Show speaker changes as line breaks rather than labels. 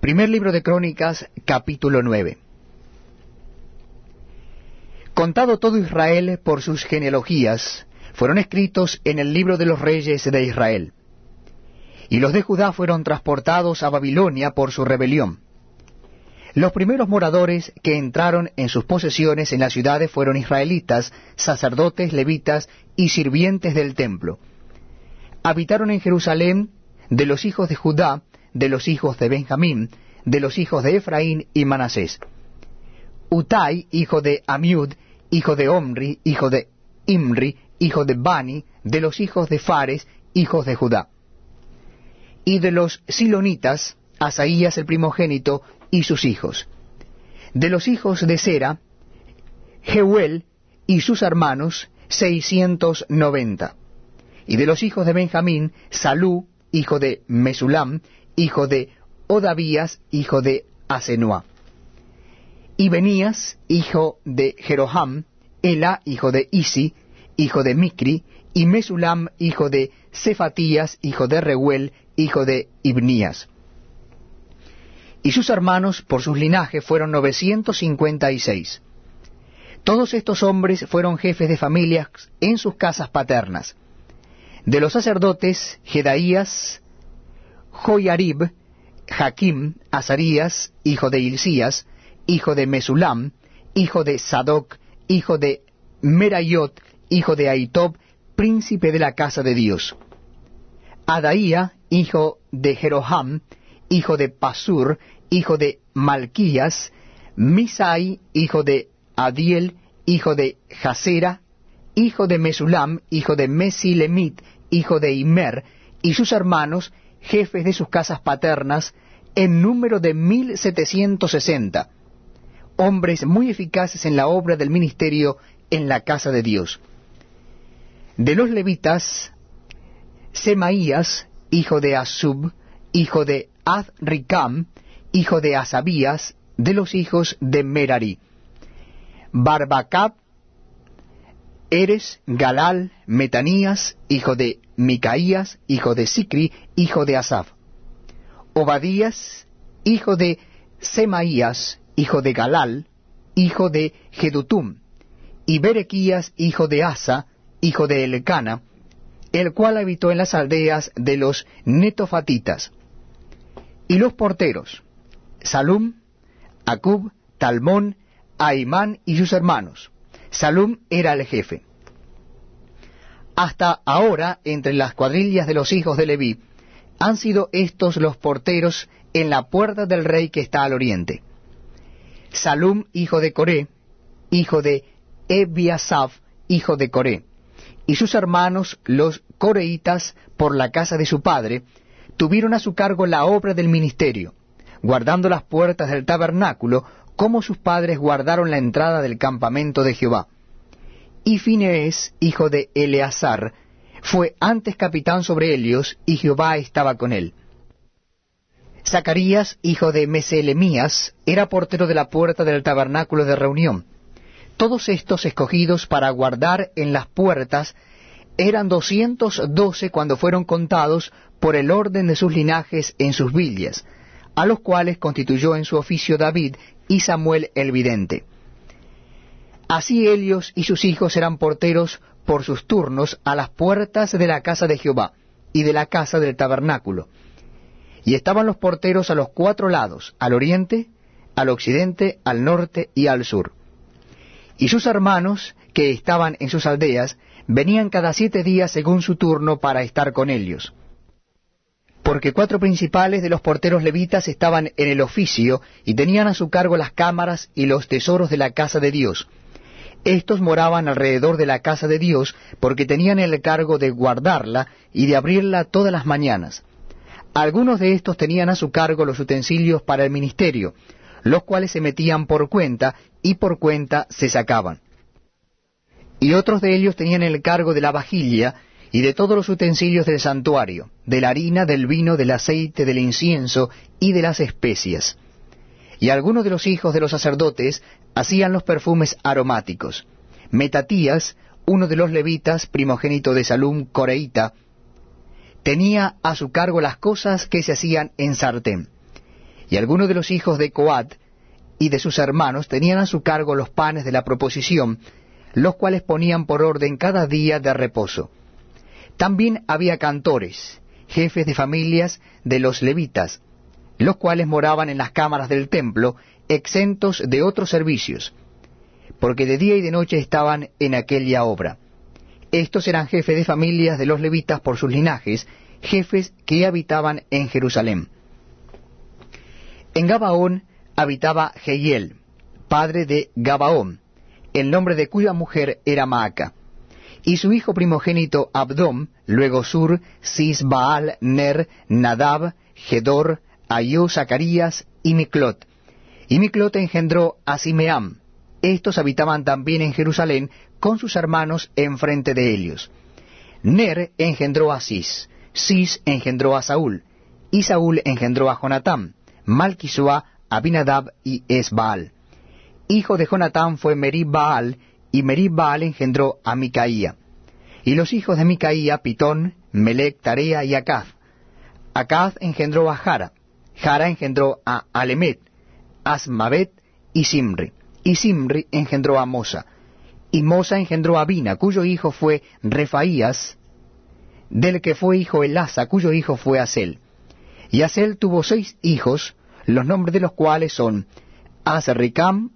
Primer libro de Crónicas, capítulo 9. Contado todo Israel por sus genealogías, fueron escritos en el libro de los reyes de Israel. Y los de Judá fueron transportados a Babilonia por su rebelión. Los primeros moradores que entraron en sus posesiones en las ciudades fueron israelitas, sacerdotes, levitas y sirvientes del templo. Habitaron en Jerusalén de los hijos de Judá, de los hijos de Benjamín, de los hijos de Efraín y Manasés. Utai, hijo de Amiud, hijo de Omri, hijo de Imri, hijo de Bani, de los hijos de Fares, hijos de Judá. Y de los Silonitas, Asaías el primogénito y sus hijos. De los hijos de Sera, Jeuel y sus hermanos, seiscientos noventa. Y de los hijos de Benjamín, Salú, hijo de Mesulam, hijo de Odavías, hijo de Asenua. Y Benías, hijo de Jeroham, Ela, hijo de Isi, hijo de Micri, y Mesulam, hijo de Cefatías, hijo de Reuel, hijo de Ibnías. Y sus hermanos, por sus linajes, fueron novecientos cincuenta y seis. Todos estos hombres fueron jefes de familias en sus casas paternas. De los sacerdotes, Jedaías, Joyarib, Jaquim, Azarías, hijo de Hilcías, hijo de Mesulam, hijo de Sadoc, hijo de Merayot, hijo de Aitob, príncipe de la casa de Dios. Adaía, hijo de Jeroham, hijo de Pasur, hijo de Malquías, Misai, hijo de Adiel, hijo de Jasera, hijo de Mesulam, hijo de Mesilemit, hijo de Imer, y sus hermanos, jefes de sus casas paternas, en número de mil setecientos sesenta, hombres muy eficaces en la obra del ministerio en la casa de Dios. De los levitas, Semaías, hijo de Asub, hijo de Azricam, hijo de Asabías, de los hijos de Merari. Barbacab, Eres, Galal, Metanías, hijo de Micaías, hijo de Sicri, hijo de Asaf. Obadías, hijo de Semaías, hijo de Galal, hijo de Gedutum, y Berequías, hijo de Asa, hijo de Elcana, el cual habitó en las aldeas de los netofatitas. Y los porteros, Salum, Acub, Talmón, Aimán y sus hermanos. Salum era el jefe. Hasta ahora, entre las cuadrillas de los hijos de Leví, han sido estos los porteros en la puerta del rey que está al oriente. Salum, hijo de Coré, hijo de Ebiasaf, hijo de Coré, y sus hermanos, los coreitas, por la casa de su padre, tuvieron a su cargo la obra del ministerio, guardando las puertas del tabernáculo, como sus padres guardaron la entrada del campamento de Jehová. Y Finees, hijo de Eleazar, fue antes capitán sobre ellos, y Jehová estaba con él. Zacarías, hijo de Meselemías, era portero de la puerta del tabernáculo de reunión. Todos estos escogidos para guardar en las puertas eran doscientos doce cuando fueron contados por el orden de sus linajes en sus villas, a los cuales constituyó en su oficio David y Samuel el vidente. Así ellos y sus hijos eran porteros por sus turnos a las puertas de la casa de Jehová y de la casa del tabernáculo. Y estaban los porteros a los cuatro lados, al oriente, al occidente, al norte y al sur. Y sus hermanos, que estaban en sus aldeas, venían cada siete días según su turno para estar con ellos. Porque cuatro principales de los porteros levitas estaban en el oficio y tenían a su cargo las cámaras y los tesoros de la casa de Dios, estos moraban alrededor de la casa de Dios porque tenían el cargo de guardarla y de abrirla todas las mañanas. Algunos de estos tenían a su cargo los utensilios para el ministerio, los cuales se metían por cuenta y por cuenta se sacaban. Y otros de ellos tenían el cargo de la vajilla y de todos los utensilios del santuario, de la harina, del vino, del aceite, del incienso y de las especias. Y algunos de los hijos de los sacerdotes hacían los perfumes aromáticos. Metatías, uno de los levitas, primogénito de Salum Coreita, tenía a su cargo las cosas que se hacían en sartén. Y algunos de los hijos de Coat y de sus hermanos tenían a su cargo los panes de la proposición, los cuales ponían por orden cada día de reposo. También había cantores, jefes de familias de los levitas, los cuales moraban en las cámaras del templo, exentos de otros servicios, porque de día y de noche estaban en aquella obra. Estos eran jefes de familias de los levitas por sus linajes, jefes que habitaban en Jerusalén. En Gabaón habitaba Jehiel, padre de Gabaón, el nombre de cuya mujer era Maaca, y su hijo primogénito Abdom, luego Sur, Cis, Baal, Ner, Nadab, Gedor, Ayó, Zacarías y Miclot. Y Miclot engendró a Simeam. Estos habitaban también en Jerusalén con sus hermanos enfrente de ellos. Ner engendró a Cis, Cis engendró a Saúl, y Saúl engendró a Jonatán, Malquisua, Abinadab y Esbaal. Hijo de Jonatán fue Merib Baal, y Merib Baal engendró a Micaía. Y los hijos de Micaía, Pitón, Melec, Tarea y Acaz. Acaz engendró a Jara, Jara engendró a Alemet, Asmavet y Simri. Y Simri engendró a Mosa. Y Mosa engendró a Bina, cuyo hijo fue Refaías, del que fue hijo Elasa, cuyo hijo fue Asel. Y Asel tuvo seis hijos, los nombres de los cuales son Asricam,